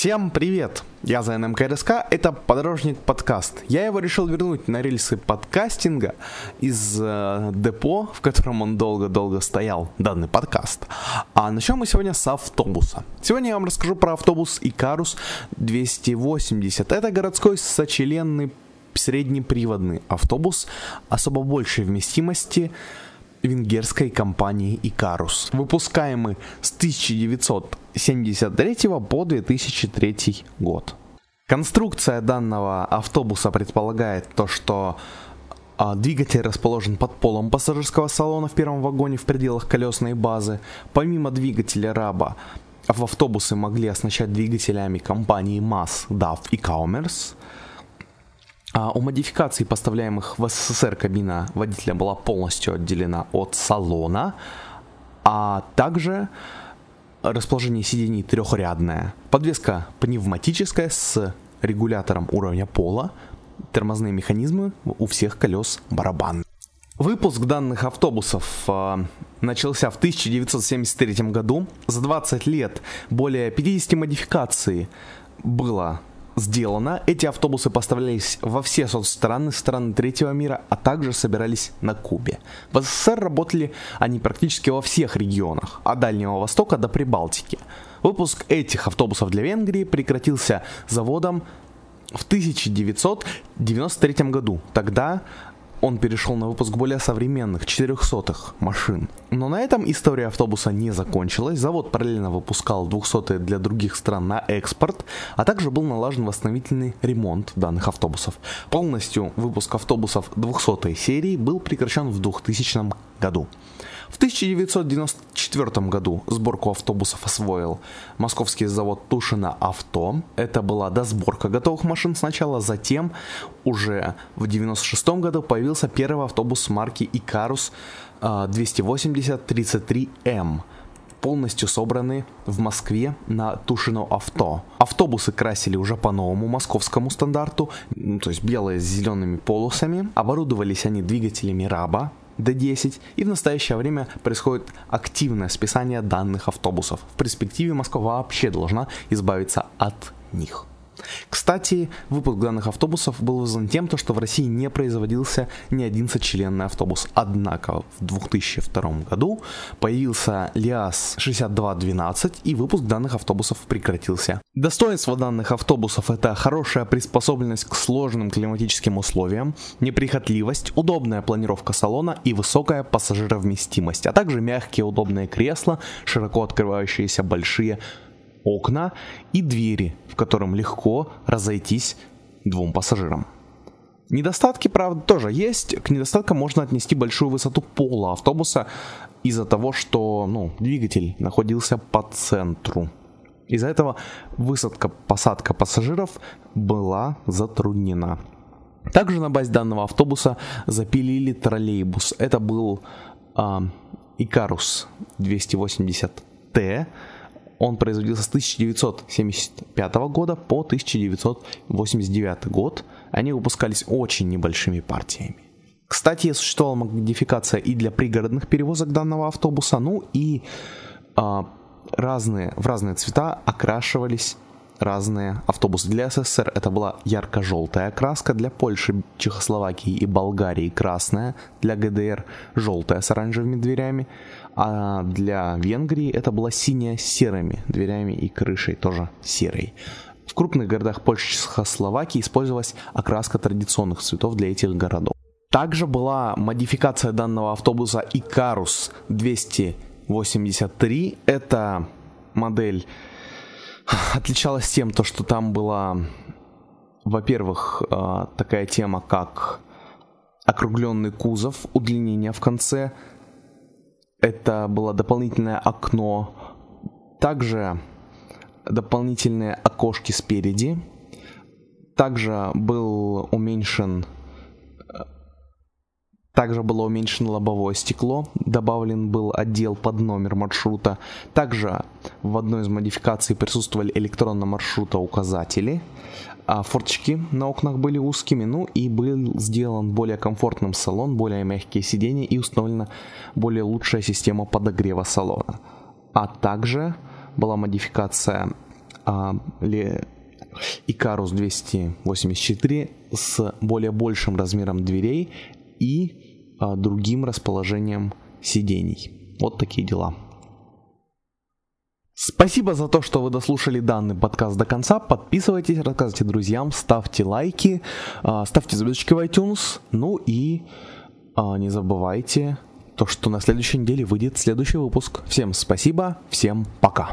Всем привет! Я за НМКРСК, это Подорожник подкаст. Я его решил вернуть на рельсы подкастинга из э, депо, в котором он долго-долго стоял, данный подкаст. А начнем мы сегодня с автобуса. Сегодня я вам расскажу про автобус Икарус 280. Это городской сочленный среднеприводный автобус особо большей вместимости, венгерской компании Икарус, выпускаемый с 1973 по 2003 год. Конструкция данного автобуса предполагает то, что а, двигатель расположен под полом пассажирского салона в первом вагоне в пределах колесной базы. Помимо двигателя раба, в автобусы могли оснащать двигателями компании MAS, DAF и а у модификаций, поставляемых в СССР, кабина водителя была полностью отделена от салона, а также расположение сидений трехрядное, подвеска пневматическая с регулятором уровня пола, тормозные механизмы у всех колес барабан. Выпуск данных автобусов э, начался в 1973 году. За 20 лет более 50 модификаций было сделано. Эти автобусы поставлялись во все соцстраны, страны третьего мира, а также собирались на Кубе. В СССР работали они практически во всех регионах, от Дальнего Востока до Прибалтики. Выпуск этих автобусов для Венгрии прекратился заводом в 1993 году. Тогда он перешел на выпуск более современных 400-х машин. Но на этом история автобуса не закончилась. Завод параллельно выпускал 200-е для других стран на экспорт, а также был налажен восстановительный ремонт данных автобусов. Полностью выпуск автобусов 200-й серии был прекращен в 2000 году. В 1994 году сборку автобусов освоил московский завод Тушина Авто. Это была досборка готовых машин сначала, затем уже в 1996 году появился первый автобус марки Икарус 280-33М полностью собраны в Москве на Тушино авто. Автобусы красили уже по новому московскому стандарту, то есть белые с зелеными полосами. Оборудовались они двигателями РАБа, D10, и в настоящее время происходит активное списание данных автобусов. В перспективе Москва вообще должна избавиться от них. Кстати, выпуск данных автобусов был вызван тем, что в России не производился ни один сочленный автобус. Однако в 2002 году появился ЛиАЗ 6212 и выпуск данных автобусов прекратился. Достоинство данных автобусов это хорошая приспособленность к сложным климатическим условиям, неприхотливость, удобная планировка салона и высокая пассажировместимость, а также мягкие удобные кресла, широко открывающиеся большие окна и двери, в котором легко разойтись двум пассажирам. Недостатки, правда, тоже есть. К недостаткам можно отнести большую высоту пола автобуса из-за того, что ну, двигатель находился по центру. Из-за этого высадка, посадка пассажиров была затруднена. Также на базе данного автобуса запилили троллейбус. Это был э, Икарус 280Т он производился с 1975 года по 1989 год. Они выпускались очень небольшими партиями. Кстати, существовала модификация и для пригородных перевозок данного автобуса, ну и а, разные, в разные цвета окрашивались разные автобусы. Для СССР это была ярко-желтая окраска, для Польши, Чехословакии и Болгарии красная, для ГДР желтая с оранжевыми дверями, а для Венгрии это была синяя с серыми дверями и крышей, тоже серой. В крупных городах Польши и Чехословакии использовалась окраска традиционных цветов для этих городов. Также была модификация данного автобуса Икарус 283. Это модель отличалась тем, то, что там была, во-первых, а, такая тема, как округленный кузов, удлинение в конце. Это было дополнительное окно. Также дополнительные окошки спереди. Также был уменьшен также было уменьшено лобовое стекло, добавлен был отдел под номер маршрута. Также в одной из модификаций присутствовали электронно маршрута указатели. А форточки на окнах были узкими, ну и был сделан более комфортным салон, более мягкие сиденья и установлена более лучшая система подогрева салона. А также была модификация а, Икарус 284 с более большим размером дверей и другим расположением сидений. Вот такие дела. Спасибо за то, что вы дослушали данный подкаст до конца. Подписывайтесь, рассказывайте друзьям, ставьте лайки, а, ставьте звездочки в iTunes. Ну и а, не забывайте то, что на следующей неделе выйдет следующий выпуск. Всем спасибо, всем пока.